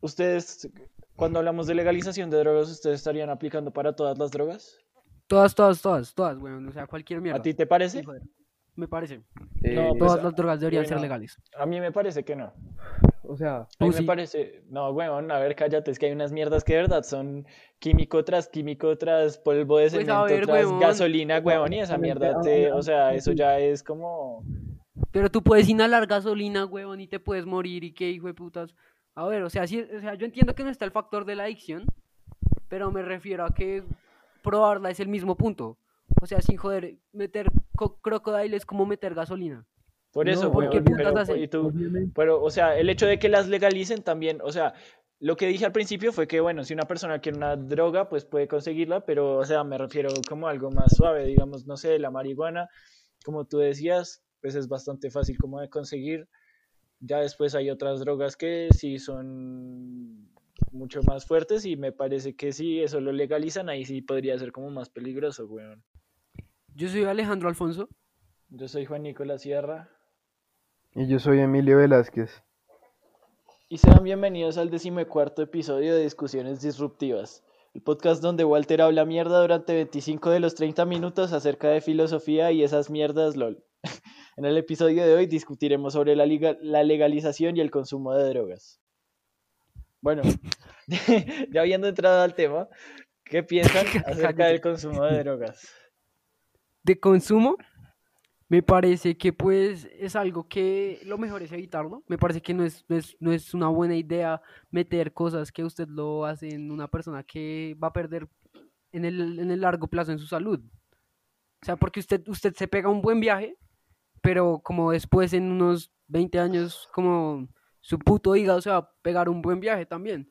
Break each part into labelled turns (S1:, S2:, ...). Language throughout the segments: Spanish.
S1: ¿Ustedes, cuando hablamos de legalización de drogas, ustedes estarían aplicando para todas las drogas?
S2: Todas, todas, todas, todas, weón. O sea, cualquier mierda.
S1: ¿A ti te parece?
S2: Joder. Me parece.
S3: Eh,
S1: No, pues,
S2: Todas las drogas deberían ser
S1: bueno.
S2: legales.
S1: A mí me parece que no.
S3: o sea,
S1: A mí
S2: Tú
S1: me parece, no, weón, a ver, cállate, es que hay unas mierdas que de verdad son químico tras químico tras polvo de
S2: Pues,
S1: cemento
S2: ver,
S1: tras gasolina, weón, y esa mierda te, o sea, eso ya es como,
S2: Pero tú puedes inhalar gasolina, huevón, y te puedes morir y qué hijo de putas. A ver, o sea, sí, o sea, yo entiendo que no está el factor de la adicción, pero me refiero a que probarla es el mismo punto. O sea, sin joder, meter co- crocodile es como meter gasolina.
S1: por
S3: No,
S1: eso,
S3: ¿por
S1: weón,
S2: qué putas
S1: pero, y tú- pero, o sea, el hecho de que las legalicen también, o sea, lo que dije al principio fue que, bueno, si una persona quiere una droga, pues puede conseguirla, pero, o sea, me refiero como a algo más suave, digamos, no sé, la marihuana, como tú decías, pues es bastante fácil como de conseguir. Ya después hay otras drogas que sí son mucho más fuertes y me parece que si eso lo legalizan, ahí sí podría ser como más peligroso, weón.
S2: Yo soy Alejandro Alfonso.
S1: Yo soy Juan Nicolás Sierra
S3: y yo soy Emilio Velázquez.
S1: y sean bienvenidos al decimocuarto episodio de Discusiones Disruptivas, el podcast donde Walter habla mierda durante 25 de los 30 minutos acerca de filosofía y esas mierdas LOL. En el episodio de hoy discutiremos sobre la, la legalización y el consumo de drogas. Bueno, ya habiendo entrado al tema, ¿qué piensan acerca del consumo de drogas?
S2: De consumo, me parece que pues es algo que lo mejor es evitarlo. Me parece que no es, no es, no es una buena idea meter cosas que usted lo hace en una persona que va a perder en el, en el largo plazo en su salud. O sea, porque usted, usted se pega un buen viaje, pero como después en unos 20 años, como su puto hígado se va a pegar un buen viaje también.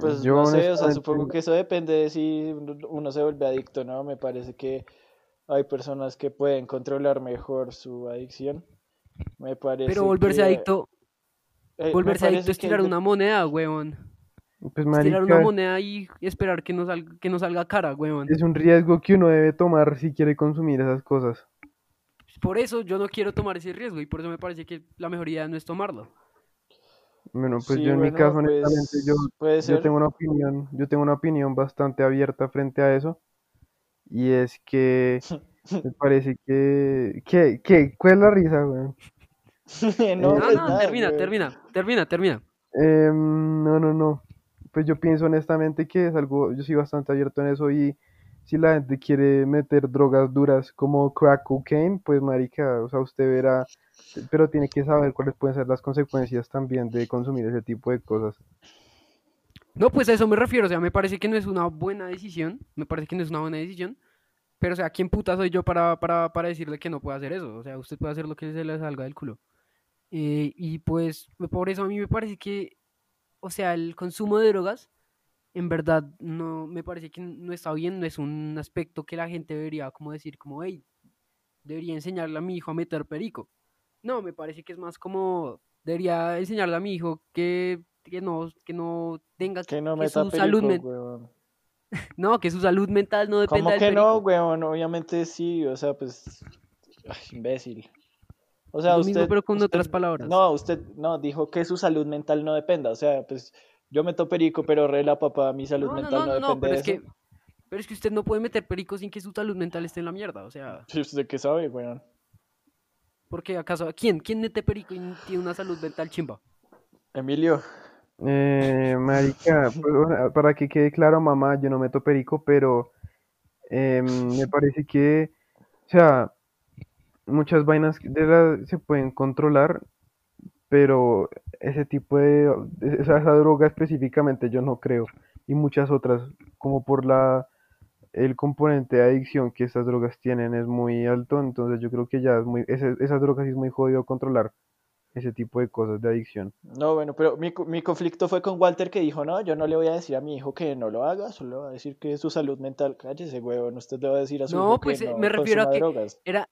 S1: Pues
S3: Yo
S1: no sé, o sea, supongo que eso depende de si uno se vuelve adicto, ¿no? Me parece que hay personas que pueden controlar mejor su adicción. Me parece
S2: Pero volverse
S1: que-
S2: adicto,
S1: eh,
S2: volverse adicto es tirar una moneda, huevón.
S3: Pues
S2: Es tirar una
S3: marica,
S2: moneda y esperar que no salga, que no salga cara, huevón.
S3: es un riesgo que uno debe tomar si quiere consumir esas cosas.
S2: Por eso yo no quiero tomar ese riesgo y por eso me parece que la mejor idea no es tomarlo.
S3: Bueno, pues
S1: Sí,
S3: yo en mi caso,
S1: pues,
S3: honestamente, yo,
S1: puede
S3: yo
S1: ser.
S3: tengo una opinión, yo tengo una opinión bastante abierta frente a eso. Y es que me parece que, que, que, ¿cuál es la risa, weón?
S1: No,
S2: No,
S1: pues
S2: no,
S1: nada,
S2: termina,
S1: güey.
S2: termina, termina, termina.
S3: No, no, no. Pues yo pienso honestamente que es algo, yo soy bastante abierto en eso y si la gente quiere meter drogas duras como crack cocaine, pues marica, o sea, usted verá, pero tiene que saber cuáles pueden ser las consecuencias también de consumir ese tipo de cosas.
S2: No, pues a eso me refiero, o sea, me parece que no es una buena decisión, me parece que no es una buena decisión, pero o sea, ¿quién puta soy yo para, para, para decirle que no puede hacer eso? O sea, usted puede hacer lo que se le salga del culo. Eh, y pues por eso a mí me parece que, o sea, el consumo de drogas, en verdad, no, me parece que no está bien, no es un aspecto que la gente debería como decir, como, hey, debería enseñarle a mi hijo a meter perico. No, me parece que es más como, debería enseñarle a mi hijo que, que no, que no tenga
S1: Que no
S2: que su salud
S1: perico,
S2: men-
S1: weón.
S2: no, que su salud mental no dependa
S1: ¿Cómo
S2: del
S1: que no, weón? Obviamente sí, o sea, pues, ay, imbécil. O sea,
S2: Lo mismo,
S1: usted,
S2: pero con
S1: usted-
S2: otras palabras.
S1: No, usted no dijo que su salud mental no dependa. O sea, pues yo meto perico, pero re la papá, mi salud
S2: No,
S1: mental
S2: no,
S1: no,
S2: no, no,
S1: depende
S2: pero
S1: de
S2: es que,
S1: eso.
S2: pero es que usted no puede meter perico sin que su salud mental esté en la mierda, o sea,
S1: Sí, ¿Usted qué sabe, weón?
S2: porque acaso, ¿quién? ¿Quién mete perico y tiene una salud mental chimba?
S1: Emilio,
S3: Eh, marica, pues, para que quede claro, mamá, yo no meto perico, pero em, me parece que, o sea, muchas vainas de las se pueden controlar, pero ese tipo de, sea, esa droga específicamente yo no creo, y muchas otras, como por la, el componente de adicción que estas drogas tienen es muy alto, entonces yo creo que ya es muy, ese- esas drogas sí es muy jodido controlar ese tipo de cosas de adicción.
S1: no, bueno, pero mi, co- mi conflicto fue con Walter que dijo, no, yo no le voy a decir a mi hijo que no lo haga, solo le voy a decir que su salud mental, cállese, weón, usted le va a decir a su
S2: No,
S1: hijo
S2: pues,
S1: que
S2: eh,
S1: no
S2: me refiero a que-
S1: drogas.
S2: Era,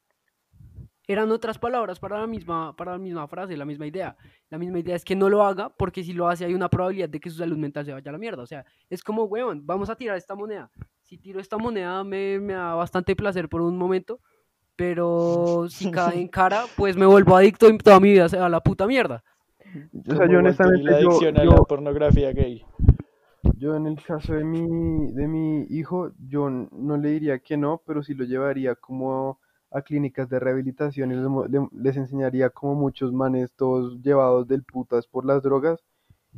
S2: eran otras palabras para la misma, para la misma frase, la misma idea. La misma idea es que no lo haga, porque si lo hace hay una probabilidad de que su salud mental se vaya a la mierda. O sea, es como, weón, vamos a tirar esta moneda. Si tiro esta moneda me, me da bastante placer por un momento, pero si cae en cara, pues me vuelvo adicto y toda mi vida se va a la puta mierda.
S3: O sea, yo honestamente,
S1: la
S3: yo,
S1: adicción a
S3: yo-
S1: la pornografía gay.
S3: yo en el caso de mi, de mi hijo, yo no le diría que no, pero sí lo llevaría como a clínicas de rehabilitación y les, les enseñaría como muchos manes todos llevados del putas por las drogas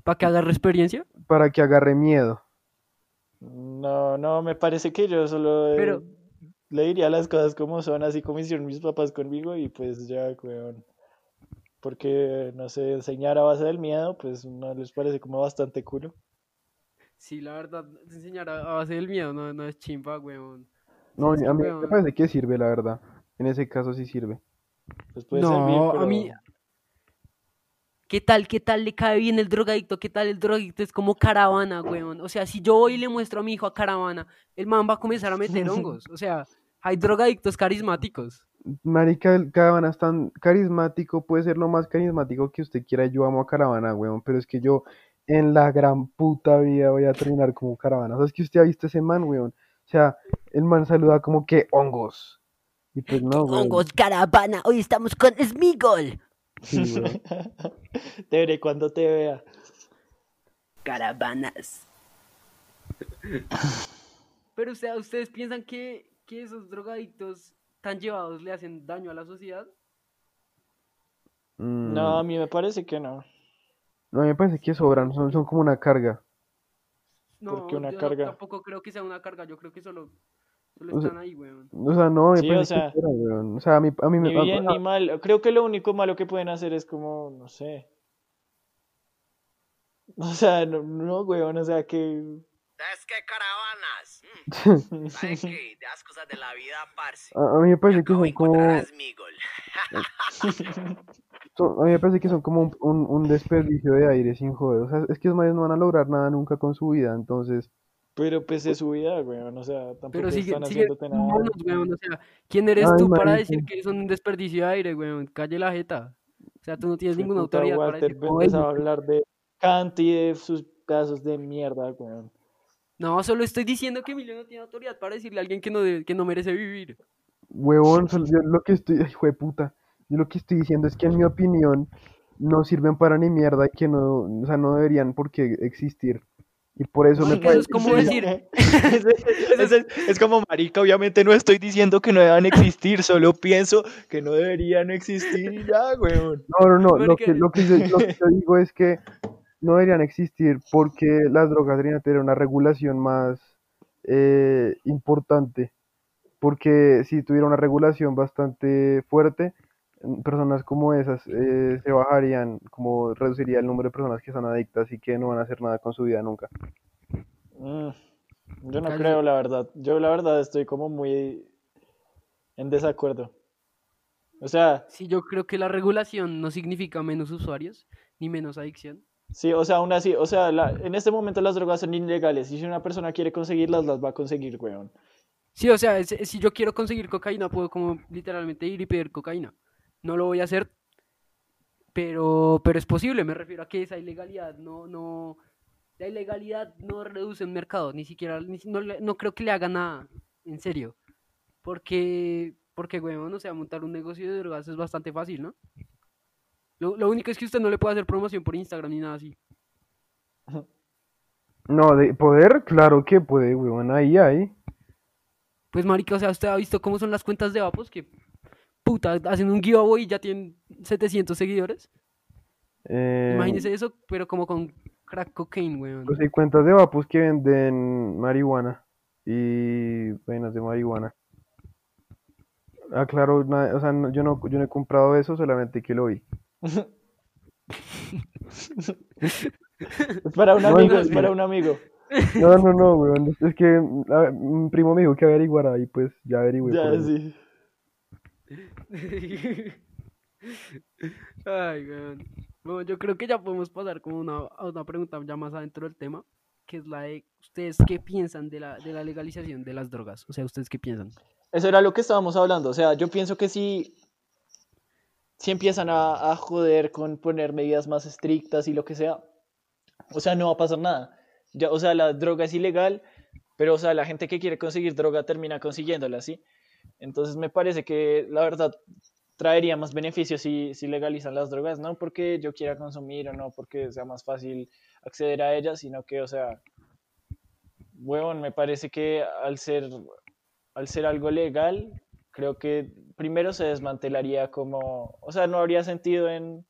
S2: ¿Para que agarre experiencia?
S3: para que agarre miedo.
S1: No, no, me parece que yo solo eh,
S2: Pero-
S1: le diría las cosas como son, así como hicieron mis papás conmigo y pues ya, weón. Porque, no sé, enseñar a base del miedo, pues no les parece como bastante culo.
S2: Sí, la verdad, enseñar a, base del miedo no, no es chimba, weón.
S3: No, a mí me parece que sirve, la verdad. En ese caso sí sirve.
S1: Pues puede
S2: No,
S1: servir,
S2: a mí- ¿Qué tal, qué tal le cae bien el drogadicto? ¿Qué tal el drogadicto es como caravana, weón? O sea, si yo voy y le muestro a mi hijo a caravana, el man va a comenzar a meter hongos. O sea, hay drogadictos carismáticos.
S3: Marica, el Caravana es tan carismático, puede ser lo más carismático que usted quiera. Yo amo a Caravana, weón, pero es que yo en la gran puta vida voy a terminar como Caravana. O sea, es que usted ha visto ese man, weón. O sea, el man saluda como que hongos. Y pues no.
S2: Hongos, caravana, hoy estamos con Smigol.
S3: Sí.
S1: Te veré cuando te vea.
S2: Caravanas. Pero, o sea, ¿ustedes piensan que, que esos drogadictos tan llevados le hacen daño a la sociedad?
S3: Mm,
S1: No, a mí me parece que no.
S3: no, a mí me parece que sobran, son, son como una carga.
S2: No,
S1: ¿Por qué una
S2: yo
S1: carga?
S2: tampoco creo que sea una carga, yo creo que solo, solo
S3: O sea,
S2: están ahí, weón.
S3: O sea, no, me
S1: Sí, o
S3: parece
S1: sea,
S3: weón. O sea, a mí, a mí me...
S1: Ni
S3: a-
S1: bien ni mal. Creo que lo único malo que pueden hacer es como, no sé. O sea, no, no, weón, o sea que...
S4: ¿Sabes qué, caravanas? Mm, ¿Sabes qué? De las cosas de la vida, parce.
S3: a, a mí me parece que son como...
S4: a
S3: mí me parece que son como un, un, un desperdicio de aire sin joder. O sea, es que los manes no van a lograr nada nunca con su vida, entonces...
S1: Pero pues es su vida, weón, o sea, tampoco
S2: Pero sigue,
S1: están
S2: sigue
S1: haciéndote nada.
S2: monos, weón, o sea, ¿quién eres
S3: Ay,
S2: tú para decir que son un desperdicio de aire, weón? Calle la jeta. O sea, tú no tienes ninguna autoridad para
S1: Walter
S2: decir como
S1: empezó a hablar de Kant y de sus casos de mierda, weón.
S2: No, solo estoy diciendo que Emilio no tiene autoridad para decirle a alguien que no, debe- que no merece vivir.
S3: Huevón, yo lo que estoy, hijo de puta, yo lo que estoy diciendo es que en mi opinión no sirven para ni mierda y que no, o sea, no deberían por qué existir. Y por eso me
S2: eso es
S3: parece
S2: como decir,
S1: es, es- es- es como marica, obviamente no estoy diciendo que no deban existir, solo pienso que no deberían existir y ya, weón.
S3: No, no, no, lo que, lo que yo, lo que yo digo es que no deberían existir porque las drogas deberían tener una regulación más eh, importante. Porque si tuviera una regulación bastante fuerte, personas como esas eh, se bajarían, como reduciría el número de personas que son adictas y que no van a hacer nada con su vida nunca.
S1: Mm, yo no
S2: Casi-
S1: creo, la verdad. Yo la verdad estoy como muy en desacuerdo. O sea,
S2: si yo creo que la regulación no significa menos usuarios ni menos adicción.
S1: sí, o sea, aún así, o sea, la- en este momento las drogas son ilegales y si una persona quiere conseguirlas, las va a conseguir, weón.
S2: Sí, o sea, si yo quiero conseguir cocaína, puedo como literalmente ir y pedir cocaína. No lo voy a hacer, pero, pero es posible, me refiero a que esa ilegalidad no, no, la ilegalidad no reduce un mercado, ni siquiera, ni no, no creo que le haga nada, en serio. Porque, porque, weón, o sea, montar un negocio de drogas es bastante fácil, ¿no? Lo, lo único es que usted no le puede hacer promoción por Instagram ni nada así.
S3: No, de poder, claro que puede, weón, ahí hay.
S2: Pues, marica, o sea, usted ha visto cómo son las cuentas de Vapos que, puta, hacen un giveaway y ya tienen 700 seguidores.
S3: Eh,
S2: Imagínese eso, pero como con crack cocaine, weón.
S3: Pues hay cuentas de vapos que venden marihuana y vainas de marihuana. Ah, claro, o sea, no- yo no, yo no he comprado eso, solamente que lo vi.
S1: Es para un amigo,
S3: no,
S1: es para un amigo.
S3: No, no, no, weón, es- que a un primo me dijo que averiguara y pues ya averigüé.
S1: Ya, sí.
S2: Ay. Bueno, yo creo que ya podemos pasar como una, a una pregunta ya más adentro del tema, que es la de ustedes qué piensan de la, de la legalización de las drogas. O sea, ustedes qué piensan.
S1: Eso era lo que estábamos hablando. O sea, yo pienso que si, si empiezan a, a joder con poner medidas más estrictas y lo que sea, o sea, no va a pasar nada. Ya, o sea, la droga es ilegal, pero o sea, la gente que quiere conseguir droga termina consiguiéndola, ¿sí? Entonces me parece que la verdad traería más beneficios si, si legalizan las drogas, no porque yo quiera consumir o no porque sea más fácil acceder a ellas, sino que, o sea, huevón, me parece que al ser, al ser algo legal, creo que primero se desmantelaría como, o sea, no habría sentido en,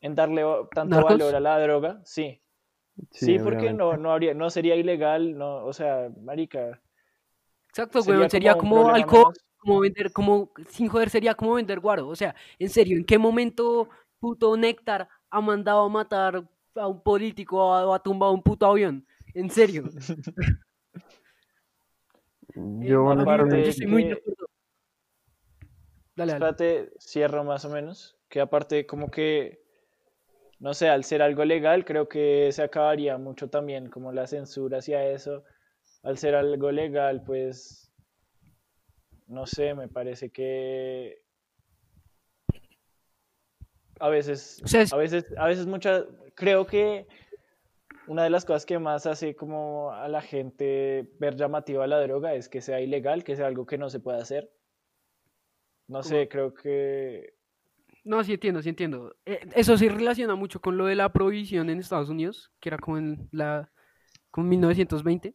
S1: en darle tanto
S2: ¿Narcos?
S1: valor a la droga, sí. Sí, porque
S3: obviamente.
S1: no, no habría, no sería ilegal, no, o sea, marica.
S2: Exacto,
S1: sería
S2: weón, sería como
S1: problema
S2: alcohol,
S1: menos.
S2: como vender, como, sin joder, sería como vender guaro. O sea, en serio, ¿en qué momento puto Néctar ha mandado a matar a un político o ha, tumbado un puto avión? En serio.
S3: Yo
S2: Eh, mí me-
S1: aparte
S2: yo estoy muy de acuerdo. Dale.
S1: Espérate, cierro más o menos. Que aparte, como que, no sé, al ser algo legal, creo que se acabaría mucho también, como la censura hacia eso. Al ser algo legal, pues, no sé, me parece que a veces,
S2: O sea, es-
S1: a veces, a veces muchas, creo que una de las cosas que más hace como a la gente ver llamativa la droga es que sea ilegal, que sea algo que no se puede hacer. No sé, creo que
S2: No, sí entiendo, sí entiendo. Eh, eso se relaciona mucho con lo de la prohibición en Estados Unidos, que era como en la como en 1920,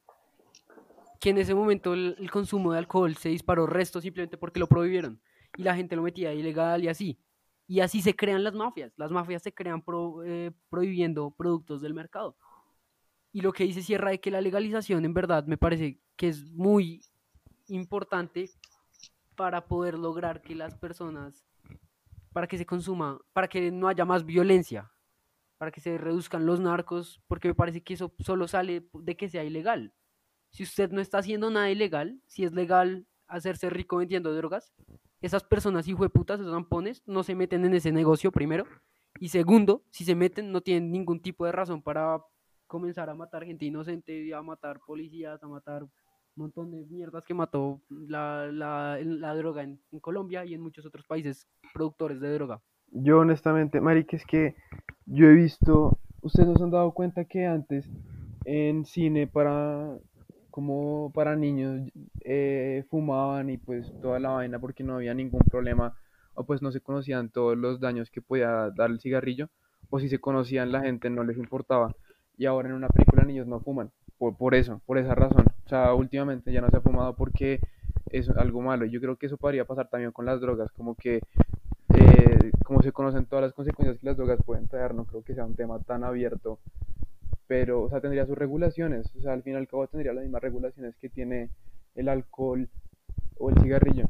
S2: que en ese momento el, consumo de alcohol se disparó resto simplemente porque lo prohibieron y la gente lo metía ilegal y así. Y así se crean las mafias. Las mafias se crean pro- eh, prohibiendo productos del mercado. Y lo que dice Sierra de que la legalización en verdad me parece que es muy importante para poder lograr que las personas para que se consuma, para que no haya más violencia, para que se reduzcan los narcos, porque me parece que eso solo sale de que sea ilegal. Si usted no está haciendo nada ilegal, si es legal hacerse rico vendiendo drogas, esas personas hijueputas, esos zampones, no se meten en ese negocio primero. Y segundo, si se meten, no tienen ningún tipo de razón para comenzar a matar gente inocente, a matar policías, a matar un montón de mierdas que mató la, la- la droga en, en Colombia y en muchos otros países productores de droga.
S3: yo honestamente, marica, es que yo he visto, ustedes no se han dado cuenta que antes en cine para, como para niños, eh, fumaban y pues toda la vaina porque no había ningún problema, o pues no se conocían todos los daños que podía dar el cigarrillo, o si se conocían la gente no les importaba, y ahora en una película niños no fuman, por, por eso, por esa razón, o sea, últimamente ya no se ha fumado porque es algo malo, y yo creo que eso podría pasar también con las drogas, como que eh, como se conocen todas las consecuencias que las drogas pueden traer, no creo que sea un tema tan abierto, pero, o sea, tendría sus regulaciones, o sea, al fin y al cabo tendría las mismas regulaciones que tiene el alcohol o el cigarrillo.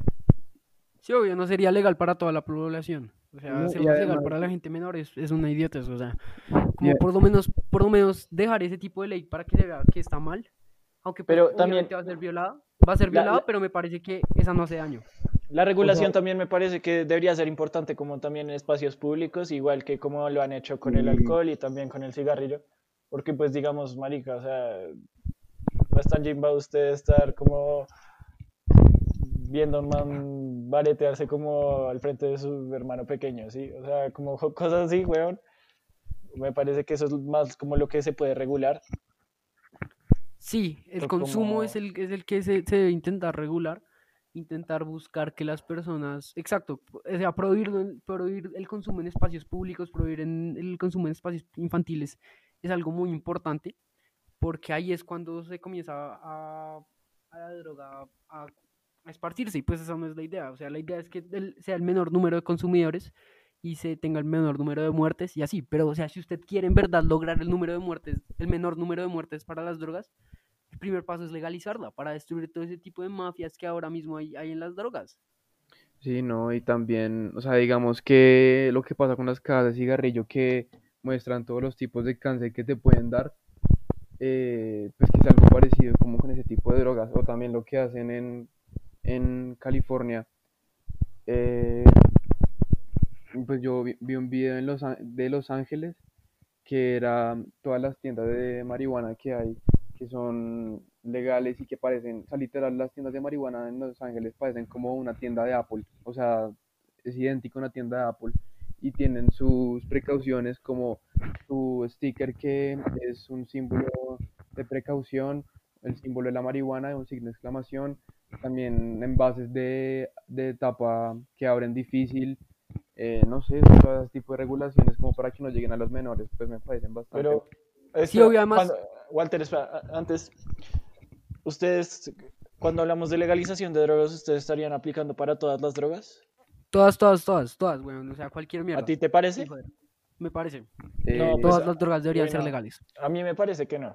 S2: Sí, obvio, no sería legal para toda la población. O sea,
S3: No,
S2: hacerlo legal para la gente menor es, es una idiotez. O sea, como por lo menos, por lo menos dejar ese tipo de ley para que se vea que está mal. Aunque pues,
S1: Pero también-
S2: va a ser violada. Va a ser
S1: La-
S2: violada,
S1: la-
S2: pero me parece que esa no hace daño.
S1: La regulación
S3: sea-
S1: también me parece que debería ser importante como también en espacios públicos, igual que como lo han hecho con el
S3: Sí.
S1: alcohol y también con el cigarrillo. Porque pues digamos, marica, o sea, no es tan chimba usted estar como viendo a un man baretearse como al frente de su hermano pequeño, ¿sí? O sea, como cosas así, weón. Me parece que eso es más como lo que se puede regular.
S2: Sí, el
S1: O
S2: consumo es
S1: como-
S2: el, es el que se, se debe intentar regular, intentar buscar que las personas, exacto, o sea, prohibir, prohibir el consumo en espacios públicos, prohibir en- el consumo en espacios infantiles es algo muy importante, porque ahí es cuando se comienza a, a la droga a, a esparcirse, y pues esa no es la idea, o sea, la idea es que el- sea el menor número de consumidores y se tenga el menor número de muertes y así, pero o sea, si usted quiere en verdad lograr el número de muertes, el menor número de muertes para las drogas, el primer paso es legalizarla para destruir todo ese tipo de mafias que ahora mismo hay, hay en las drogas.
S3: Sí, no, y también, o sea, digamos que lo que pasa con las cajas de cigarrillo que muestran todos los tipos de cáncer que te pueden dar, eh, pues que es algo parecido como con ese tipo de drogas, o también lo que hacen en, en California. eh, pues yo vi, un video de Los Ángeles que era todas las tiendas de marihuana que hay, que son legales y que parecen, o sea, literal, las tiendas de marihuana en Los Ángeles parecen como una tienda de Apple, o sea, es idéntico a una tienda de Apple y tienen sus precauciones como su sticker que es un símbolo de precaución, el símbolo de la marihuana, un signo de exclamación, también envases de, de tapa que abren difícil, eh, no sé, todo ese tipo de regulaciones como para que no lleguen a los menores, pues me parecen bastante.
S1: Pero,
S2: Sí, obvio, además-
S1: cuando- Walter, espera, antes, ustedes, cuando hablamos de legalización de drogas, ¿ustedes estarían aplicando para todas las drogas?
S2: Todas, todas, todas, todas, weón. O sea, cualquier mierda.
S1: ¿A ti te parece?
S2: Sí. Me parece.
S3: Eh,
S1: No, pues,
S2: Todas las drogas deberían ser
S1: bueno.
S2: legales.
S1: A mí me parece que no.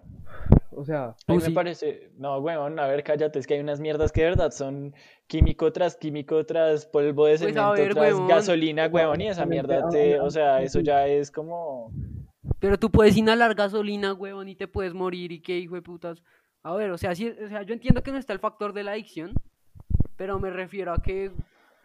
S3: o sea,
S1: A mí
S2: Tú
S1: me
S2: sí.
S1: parece, no, weón, a ver, cállate, es que hay unas mierdas que de verdad son químico tras químico tras polvo de
S2: Pues,
S1: cemento
S2: ver,
S1: tras gasolina, weón, y esa mierda te, o sea, eso ya es como,
S2: Pero tú puedes inhalar gasolina, huevón, y te puedes morir y qué hijo de putas. A ver, o sea, sí, o sea, yo entiendo que no está el factor de la adicción, pero me refiero a que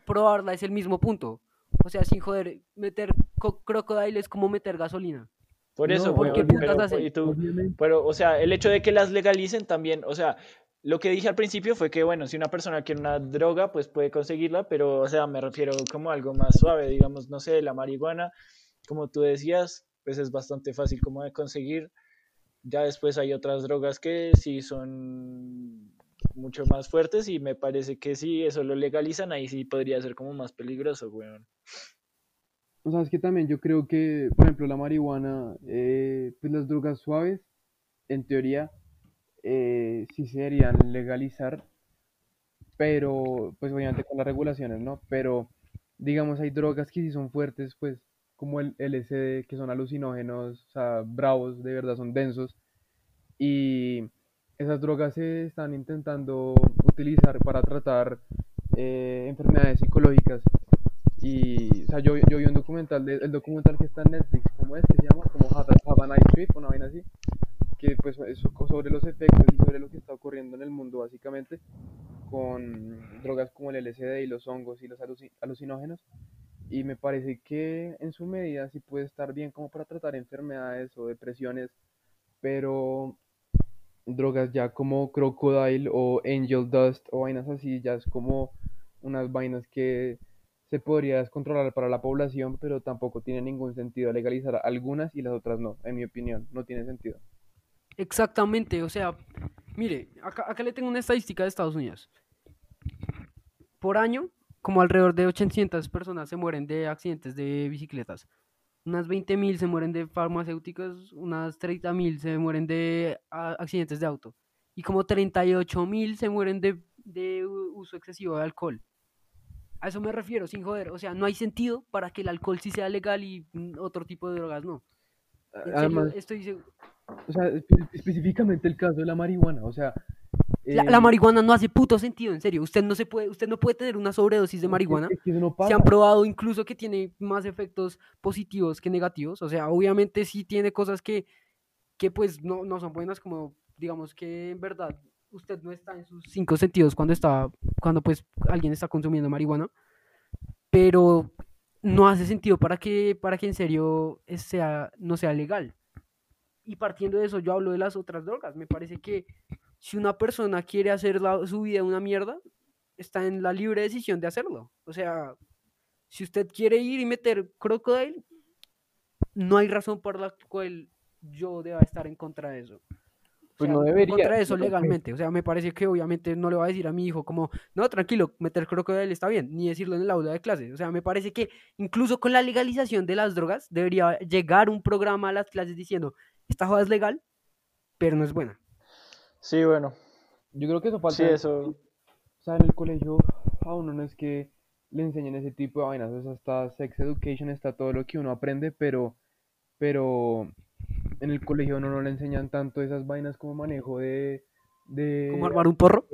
S2: probarla es el mismo punto. O sea, sin joder, meter co- crocodile es como meter gasolina.
S1: por eso,
S3: ¿por
S1: weón,
S2: qué putas
S1: pero,
S2: hacen?
S1: y tú,
S3: obviamente,
S1: pero, o sea, el hecho de que las legalicen también, o sea, lo que dije al principio fue que, bueno, si una persona quiere una droga, pues puede conseguirla, pero, o sea, me refiero como a algo más suave, digamos, no sé, la marihuana, como tú decías, pues es bastante fácil como de conseguir. Ya después hay otras drogas que sí son mucho más fuertes y me parece que si eso lo legalizan, ahí sí podría ser como más peligroso, weón.
S3: O sea, es que también yo creo que, por ejemplo, la marihuana, eh, pues las drogas suaves, en teoría, eh, sí se deberían legalizar, pero, pues obviamente con las regulaciones, ¿no? Pero, digamos, hay drogas que sí son fuertes, pues, como el LSD, que son alucinógenos, o sea, bravos, de verdad son densos, y esas drogas se están intentando utilizar para tratar eh, enfermedades psicológicas. Y, o sea, yo, yo vi un documental, de- el documental que está en Netflix, ¿cómo es? Que se llama como Have a, Have a Nice Trip, una vaina así, que pues es so- sobre los efectos y sobre lo que está ocurriendo en el mundo básicamente con drogas como el LSD y los hongos y los aluci- alucinógenos. Y me parece que en su medida sí puede estar bien como para tratar enfermedades o depresiones, pero drogas ya como Crocodile o Angel Dust o vainas así, ya es como unas vainas que se podría descontrolar para la población, pero tampoco tiene ningún sentido legalizar algunas y las otras no, en mi opinión, no tiene sentido.
S2: Exactamente, o sea, mire, acá, acá le tengo una estadística de Estados Unidos. Por año, como alrededor de 800 personas se mueren de accidentes de bicicletas. Unas 20.000 se mueren de farmacéuticos, unas 30.000 se mueren de ah, accidentes de auto. Y como 38.000 se mueren de, de uso excesivo de alcohol. A eso me refiero, sin joder. O sea, no hay sentido para que el alcohol sí sea legal y mm, otro tipo de drogas no. En serio,
S3: Además,
S2: estoy seguro.
S3: o sea, espe- específicamente el caso de la marihuana, o sea,
S2: La,
S3: eh,
S2: la marihuana no hace puto sentido, en serio. Usted no se puede, usted no puede tener una sobredosis de marihuana.
S3: es que eso no
S2: Se han probado incluso que tiene más efectos positivos que negativos. O sea, obviamente sí tiene cosas que, que pues no, no son buenas, como digamos que en verdad usted no está en sus cinco sentidos cuando está, cuando pues alguien está consumiendo marihuana. Pero no hace sentido para que, para que en serio es- sea, no sea legal. Y partiendo de eso, yo hablo de las otras drogas. Me parece que si una persona quiere hacer la- su vida una mierda, está en la libre decisión de hacerlo. O sea, si usted quiere ir y meter crocodile, no hay razón por la cual yo deba estar en contra de eso. O
S3: Pues
S2: sea,
S3: no
S2: En
S3: debería,
S2: contra de eso legalmente. O sea, me parece que obviamente no le va a decir a mi hijo como, no, tranquilo, meter crocodile está bien, ni decirlo en el aula de clase. O sea, me parece que incluso con la legalización de las drogas debería llegar un programa a las clases diciendo, esta joda es legal, pero no es buena.
S1: Sí, bueno,
S3: Yo creo que eso falta.
S1: sí, eso,
S3: O sea, en el colegio a uno no es que le enseñen ese tipo de vainas, o sea, está sex education, está todo lo que uno aprende, pero, pero en el colegio a uno no le enseñan tanto esas vainas como manejo de, de
S2: ¿Cómo armar un porro?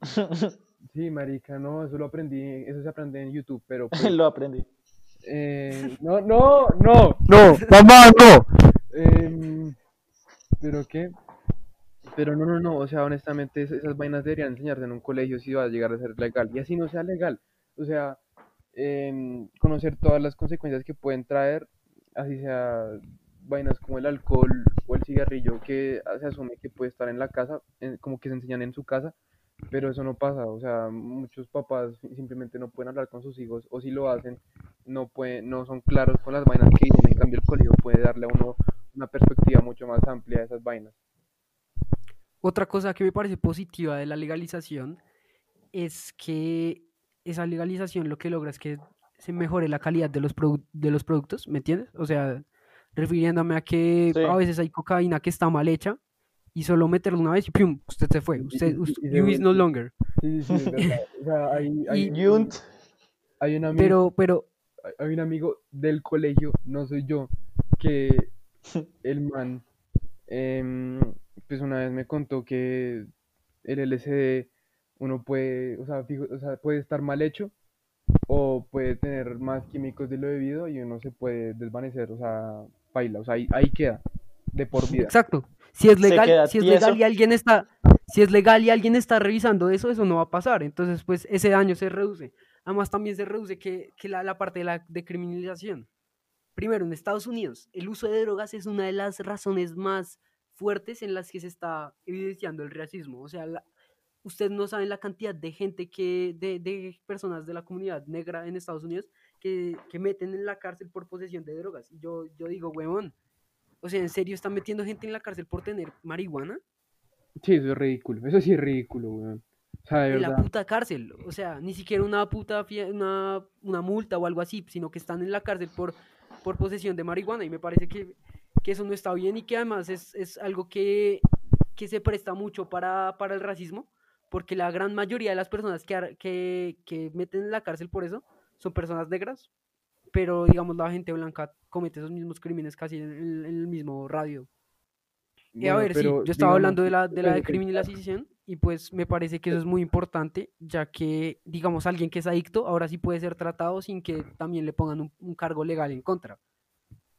S3: Sí, marica, no, eso lo aprendí, eso se aprende en YouTube, pero pues,
S1: lo aprendí.
S3: eh, no, no, no,
S2: No, mamá, no.
S3: Em, ¿pero qué? Pero no, no, no, o sea, honestamente es- esas vainas deberían enseñarse en un colegio si va a llegar a ser legal. Y así no sea legal. O sea, em, conocer todas las consecuencias que pueden traer, así sea vainas como el alcohol o el cigarrillo, que se asume que puede estar en la casa, en- como que se enseñan en su casa, pero eso no pasa. O sea, muchos papás simplemente no pueden hablar con sus hijos, o si lo hacen, no pueden, no son claros con las vainas que dicen. En cambio, el colegio puede darle a uno una perspectiva mucho más amplia de esas vainas.
S2: Otra cosa que me parece positiva de la legalización es que esa legalización lo que logra es que se mejore la calidad de los, de los productos, ¿me entiendes? O sea, refiriéndome a que
S1: Sí.
S2: a veces hay cocaína que está mal hecha y solo meterlo una vez y ¡pum! Usted se fue. Usted,
S3: y-
S2: us-
S3: y se
S2: you is no longer.
S3: Sí, sí. O sea, hay, hay,
S2: Y-
S1: Yunt.
S3: hay un amigo,
S2: Pero, pero,
S3: hay- un amigo del colegio, no soy yo, que el man, em, pues una vez me contó que el LSD uno puede, o sea, fijo- o sea, puede estar mal hecho o puede tener más químicos de lo debido y uno se puede desvanecer, o sea, baila, o sea, ahí, ahí queda, de por vida.
S2: exacto. Si es legal, si es legal y alguien está, si es legal y alguien está revisando eso, eso no va a pasar. Entonces, pues ese daño se reduce. Además, también se reduce que, que la, la parte de la decriminalización. Primero, en Estados Unidos, el uso de drogas es una de las razones más fuertes en las que se está evidenciando el racismo. O sea, la- ustedes no saben la cantidad de gente que, de, de personas de la comunidad negra en Estados Unidos que, que meten en la cárcel por posesión de drogas. Y yo, yo digo, huevón, o sea, ¿en serio están metiendo gente en la cárcel por tener marihuana?
S3: Sí, eso es ridículo, eso sí es ridículo, weón. O sea, de
S2: En la
S3: verdad.
S2: puta cárcel. O sea, ni siquiera una puta una, una multa o algo así, sino que están en la cárcel por, por posesión de marihuana. Y me parece que, que eso no está bien y que además es, es algo que, que se presta mucho para, para el racismo, porque la gran mayoría de las personas que, que, que meten en la cárcel por eso son personas negras, pero digamos la gente blanca comete esos mismos crímenes casi en, el- en el mismo radio. Y a
S3: Bueno,
S2: ver, sí, yo estaba
S3: digamos,
S2: hablando de la, de la
S3: espérate,
S2: decriminalización y pues me parece que eso es muy importante, ya que, digamos, alguien que es adicto ahora sí puede ser tratado sin que también le pongan un, un cargo legal en contra.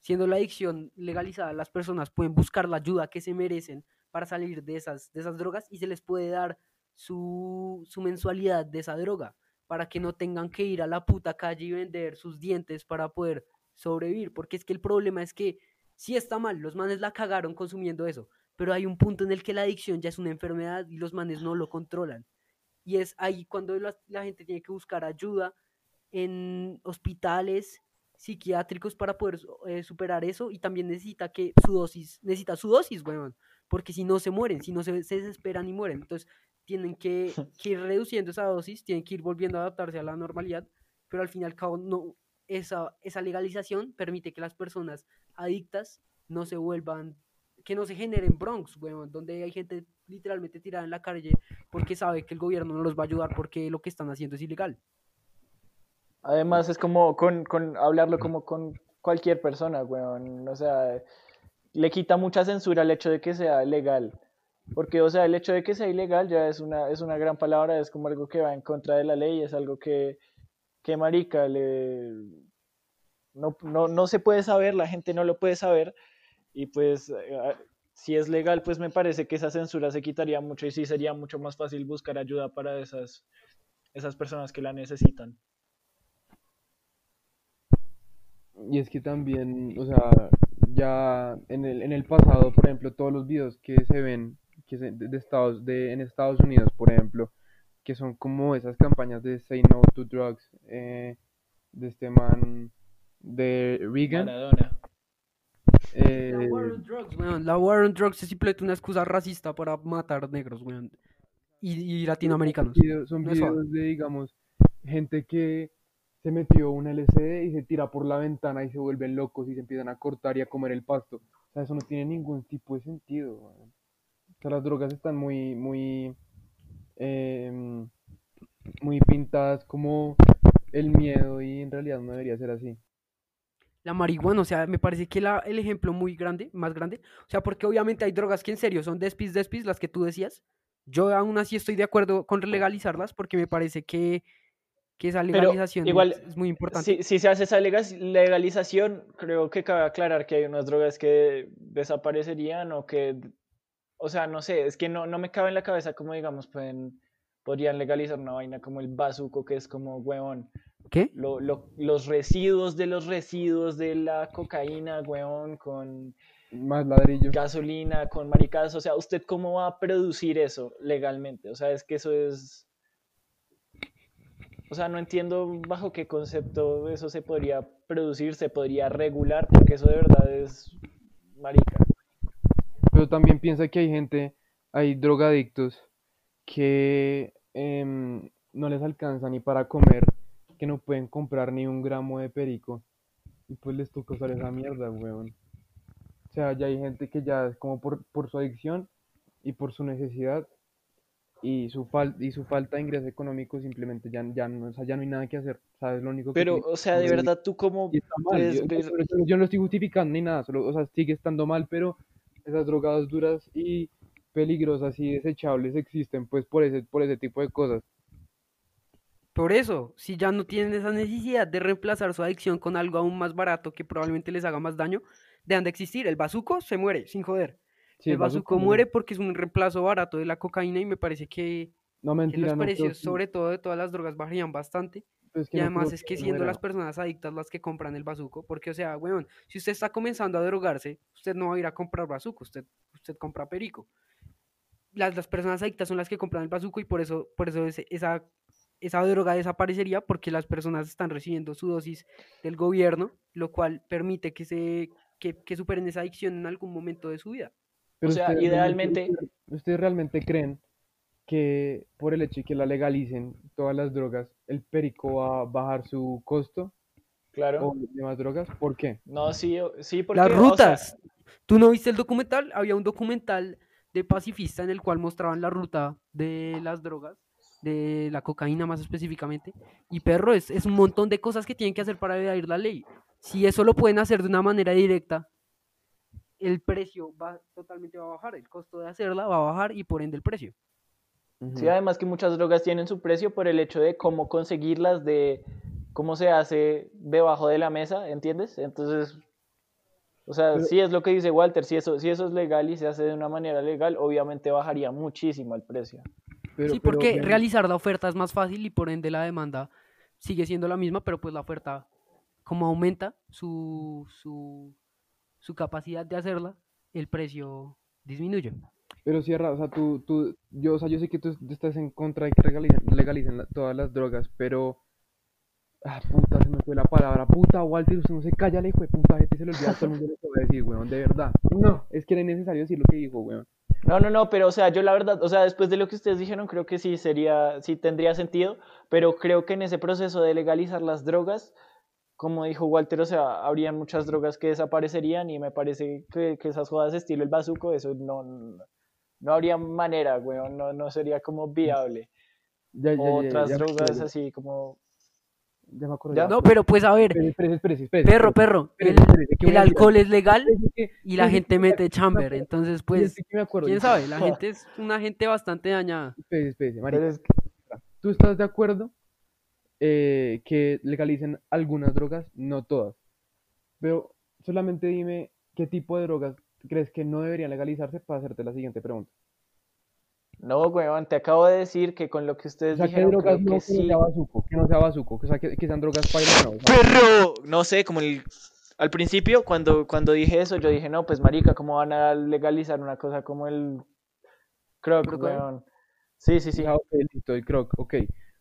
S2: Siendo la adicción legalizada, las personas pueden buscar la ayuda que se merecen para salir de esas, de esas drogas y se les puede dar su, su mensualidad de esa droga, para que no tengan que ir a la puta calle y vender sus dientes para poder sobrevivir, porque es que el problema es que sí está mal, los manes la cagaron consumiendo eso, pero hay un punto en el que la adicción ya es una enfermedad y los manes no lo controlan. Y es ahí cuando la, la gente tiene que buscar ayuda en hospitales psiquiátricos para poder eh, superar eso y también necesita que su dosis, necesita su dosis, weón, porque si no se mueren, si no se, se desesperan y mueren, entonces tienen que, que ir reduciendo esa dosis, tienen que ir volviendo a adaptarse a la normalidad, pero al fin y al cabo no, esa, esa legalización permite que las personas adictas no se vuelvan, que no se generen Bronx, weón, donde hay gente literalmente tirada en la calle porque sabe que el gobierno no los va a ayudar porque lo que están haciendo es ilegal.
S1: Además es como con, con hablarlo como con cualquier persona, weón. O sea, le quita mucha censura el hecho de que sea legal. Porque, o sea, el hecho de que sea ilegal ya es una, es una gran palabra, es como algo que va en contra de la ley, es algo que, que marica, le... no, no, no se puede saber, la gente no lo puede saber. Y pues, eh, si es legal, pues me parece que esa censura se quitaría mucho y sí sería mucho más fácil buscar ayuda para esas, esas personas que la necesitan.
S3: Y es que también, o sea, ya en el, en el pasado, por ejemplo, todos los videos que se ven que se- de, de Estados, de, en Estados Unidos, por ejemplo, que son como esas campañas de Say No to Drugs, eh, de este man, de Reagan,
S1: Maradona.
S3: eh,
S2: La war on drugs, weón. La war on drugs es simplemente una excusa racista para matar negros, weón. Y, y latinoamericanos.
S3: son videos de, digamos, gente que se metió un LCD y se tira por la ventana y se vuelven locos y se empiezan a cortar y a comer el pasto. O sea, eso no tiene ningún tipo de sentido. O sea, las drogas están muy, muy, em, muy pintadas como el miedo y en realidad no debería ser así.
S2: La marihuana, o sea, me parece que la, el ejemplo muy grande, más grande, o sea, porque obviamente hay drogas que en serio son despis, despis, las que tú decías. Yo aún así estoy de acuerdo con legalizarlas porque me parece que, que esa legalización
S1: igual,
S2: es, es muy importante.
S1: Si, si se hace esa lega- legalización, creo que cabe aclarar que hay unas drogas que desaparecerían o que, o sea, no sé, es que no, no me cabe en la cabeza como, digamos, pueden, podrían legalizar una vaina como el bazuco, que es como, huevón,
S2: ¿Qué?
S1: lo- lo- los residuos de los residuos de la cocaína, huevón, con
S3: Más ladrillo.
S1: gasolina, con maricadas, o sea, ¿usted cómo va a producir eso legalmente? O sea, es que eso es... O sea, no entiendo bajo qué concepto eso se podría producir, se podría regular, porque eso de verdad es marica.
S3: Pero también piensa que hay gente, hay drogadictos que em, no les alcanza ni para comer, que no pueden comprar ni un gramo de perico. Y pues les toca usar esa mierda, weón. O sea, ya hay gente que ya es como por, por su adicción y por su necesidad y su, fal y su falta de ingreso económico simplemente ya, ya, no, o sea, ya no hay nada que hacer. ¿Sabes? Lo único que
S1: Pero,
S3: tiene-
S1: o sea, de verdad, ¿tú
S3: mal.
S1: puedes
S3: Yo,
S1: ver?
S3: yo- yo- no estoy justificando ni nada, solo, o sea, sigue estando mal, pero esas drogadas duras y peligrosas y desechables existen pues por ese, por ese tipo de cosas.
S2: Por eso, si ya no tienen esa necesidad de reemplazar su adicción con algo aún más barato que probablemente les haga más daño, dejan de existir. El bazuco se muere, sin joder.
S3: Sí,
S2: el bazuco muere porque es un reemplazo barato de la cocaína y me parece que,
S3: No,
S2: que
S3: mentira,
S2: los
S3: no
S2: precios,
S3: que-
S2: sobre todo de todas las drogas, bajarían bastante.
S3: pues,
S2: Y
S3: no
S2: además
S3: creo
S2: es que
S3: que
S2: siendo las personas adictas las que compran el bazuco, porque o sea, weón, si usted está comenzando a drogarse, usted no va a ir a comprar bazuco, usted, usted compra perico. Las, las personas adictas son las que compran el bazuco y por eso, por eso esa, esa droga desaparecería porque las personas están recibiendo su dosis del gobierno, lo cual permite que se que, que superen esa adicción en algún momento de su vida.
S3: Pero
S1: sea,
S3: ustedes
S1: idealmente-
S3: realmente- ¿Ustedes realmente creen que por el hecho de que la legalicen todas las drogas, el perico va a bajar su costo
S1: Claro.
S3: o demás drogas? ¿Por qué?
S1: No, sí, o- sí, porque,
S2: Las
S1: o sea,
S2: rutas. ¿Tú no viste el documental? Había un documental de pacifista en el cual mostraban la ruta de las drogas, de la cocaína más específicamente. Y perro, es, es un montón de cosas que tienen que hacer para evadir la ley. Si eso lo pueden hacer de una manera directa, el precio va totalmente va a bajar, el costo de hacerla va a bajar y por ende el precio.
S1: Sí, además que muchas drogas tienen su precio por el hecho de cómo conseguirlas, de cómo se hace debajo de la mesa, ¿entiendes? Entonces, o sea,
S3: Pero-
S1: sí es lo que dice Walter, si eso, si eso es legal y se hace de una manera legal, obviamente bajaría muchísimo el precio.
S3: Pero-
S2: sí,
S3: pero
S2: porque realizar la oferta es más fácil y por ende la demanda sigue siendo la misma, pero pues la oferta, como aumenta su, su, su capacidad de hacerla, el precio disminuye.
S3: Pero Sierra, o sea, tú, tú, yo, o sea, yo sé que tú estás en contra de que legalicen, legalicen la- todas las drogas, pero... Ah, puta, se me fue la palabra. Puta, Walter, usted no se calla, le hijo de puta, gente se le olvida todo el mundo lo que voy a decir, weón, de verdad. No, es que era innecesario decir lo que dijo, weón.
S1: No, no, no, pero o sea, yo la verdad, o sea, después de lo que ustedes dijeron, creo que sí sería, sí tendría sentido, pero creo que en ese proceso de legalizar las drogas, como dijo Walter, o sea, habrían muchas drogas que desaparecerían y me parece que, que esas jodas estilo el bazuco, eso no, no, no habría manera, weón, no, no sería como viable.
S3: Ya,
S1: otras
S3: ya
S1: drogas así como...
S3: Ya me.
S1: ¿Ya?
S2: No, pero pues a ver,
S3: Espérese, espérese, espérese, espérese,
S2: perro, perro, el, alcohol es legal y la gente mete chamber,
S3: acuerdo,
S2: entonces pues,
S3: que me acuerdo,
S2: quién sabe, la gente es una gente bastante dañada.
S3: Espérese, espérese,
S1: pero
S3: marica.
S1: es que-
S3: ¿Tú estás de acuerdo eh, que legalicen algunas drogas? No todas. Pero solamente dime qué tipo de drogas crees que no deberían legalizarse para hacerte la siguiente pregunta.
S1: No, weón, te acabo de decir que con lo que
S3: O
S1: ustedes
S3: sea, ¿qué
S1: dijeron,
S3: drogas
S1: creo
S3: no
S1: que
S3: que no
S1: sí.
S3: sea bazuco? Que no sea bazuco, o sea, que, que sean drogas pailas, no. o sea,
S1: Pero, no sé, como el... Al principio, cuando, cuando dije eso, yo dije, no, pues marica, ¿cómo van a legalizar una cosa como el croc, weón? Sí, sí, sí.
S3: Ah, ok, listo, el croc, ok.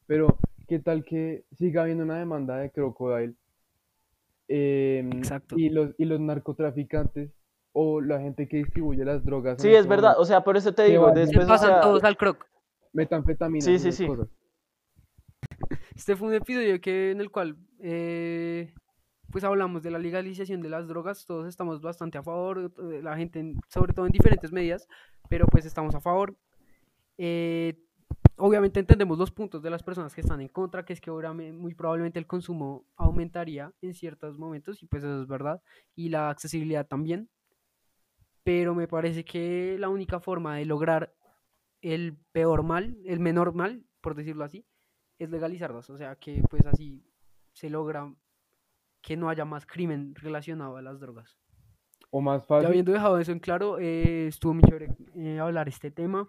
S3: Pero, ¿qué tal que siga habiendo una demanda de crocodile? Em,
S2: Exacto.
S3: Y los, y los narcotraficantes o la gente que distribuye las drogas.
S1: Sí,
S3: este
S1: es verdad,
S3: momento,
S1: o sea, por eso te digo, después, o
S2: pasan
S1: sea,
S2: todos al croc.
S1: Sí, sí, sí.
S3: cosas.
S2: Este fue un episodio que, en el cual eh, pues hablamos de la legalización de las drogas, todos estamos bastante a favor, eh, la gente, en- sobre todo en diferentes medidas, pero pues estamos a favor. Eh, obviamente entendemos los puntos de las personas que están en contra, que es que ahora muy probablemente el consumo aumentaría en ciertos momentos, y pues eso es verdad, y la accesibilidad también, pero me parece que la única forma de lograr el peor mal, el menor mal, por decirlo así, es legalizarlas, o sea que pues así se logra que no haya más crimen relacionado a las drogas.
S3: O más
S2: Ya habiendo dejado eso en claro, eh, estuvo muy chévere eh, hablar este tema.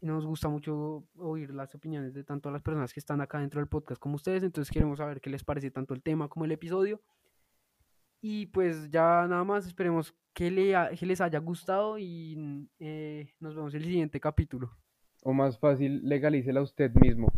S2: Nos gusta mucho oír las opiniones de tanto las personas que están acá dentro del podcast como ustedes, entonces queremos saber qué les parece tanto el tema como el episodio. Y pues ya nada más, esperemos que, le que les haya gustado y eh, nos vemos en el siguiente capítulo.
S3: O más fácil, legalícela usted mismo.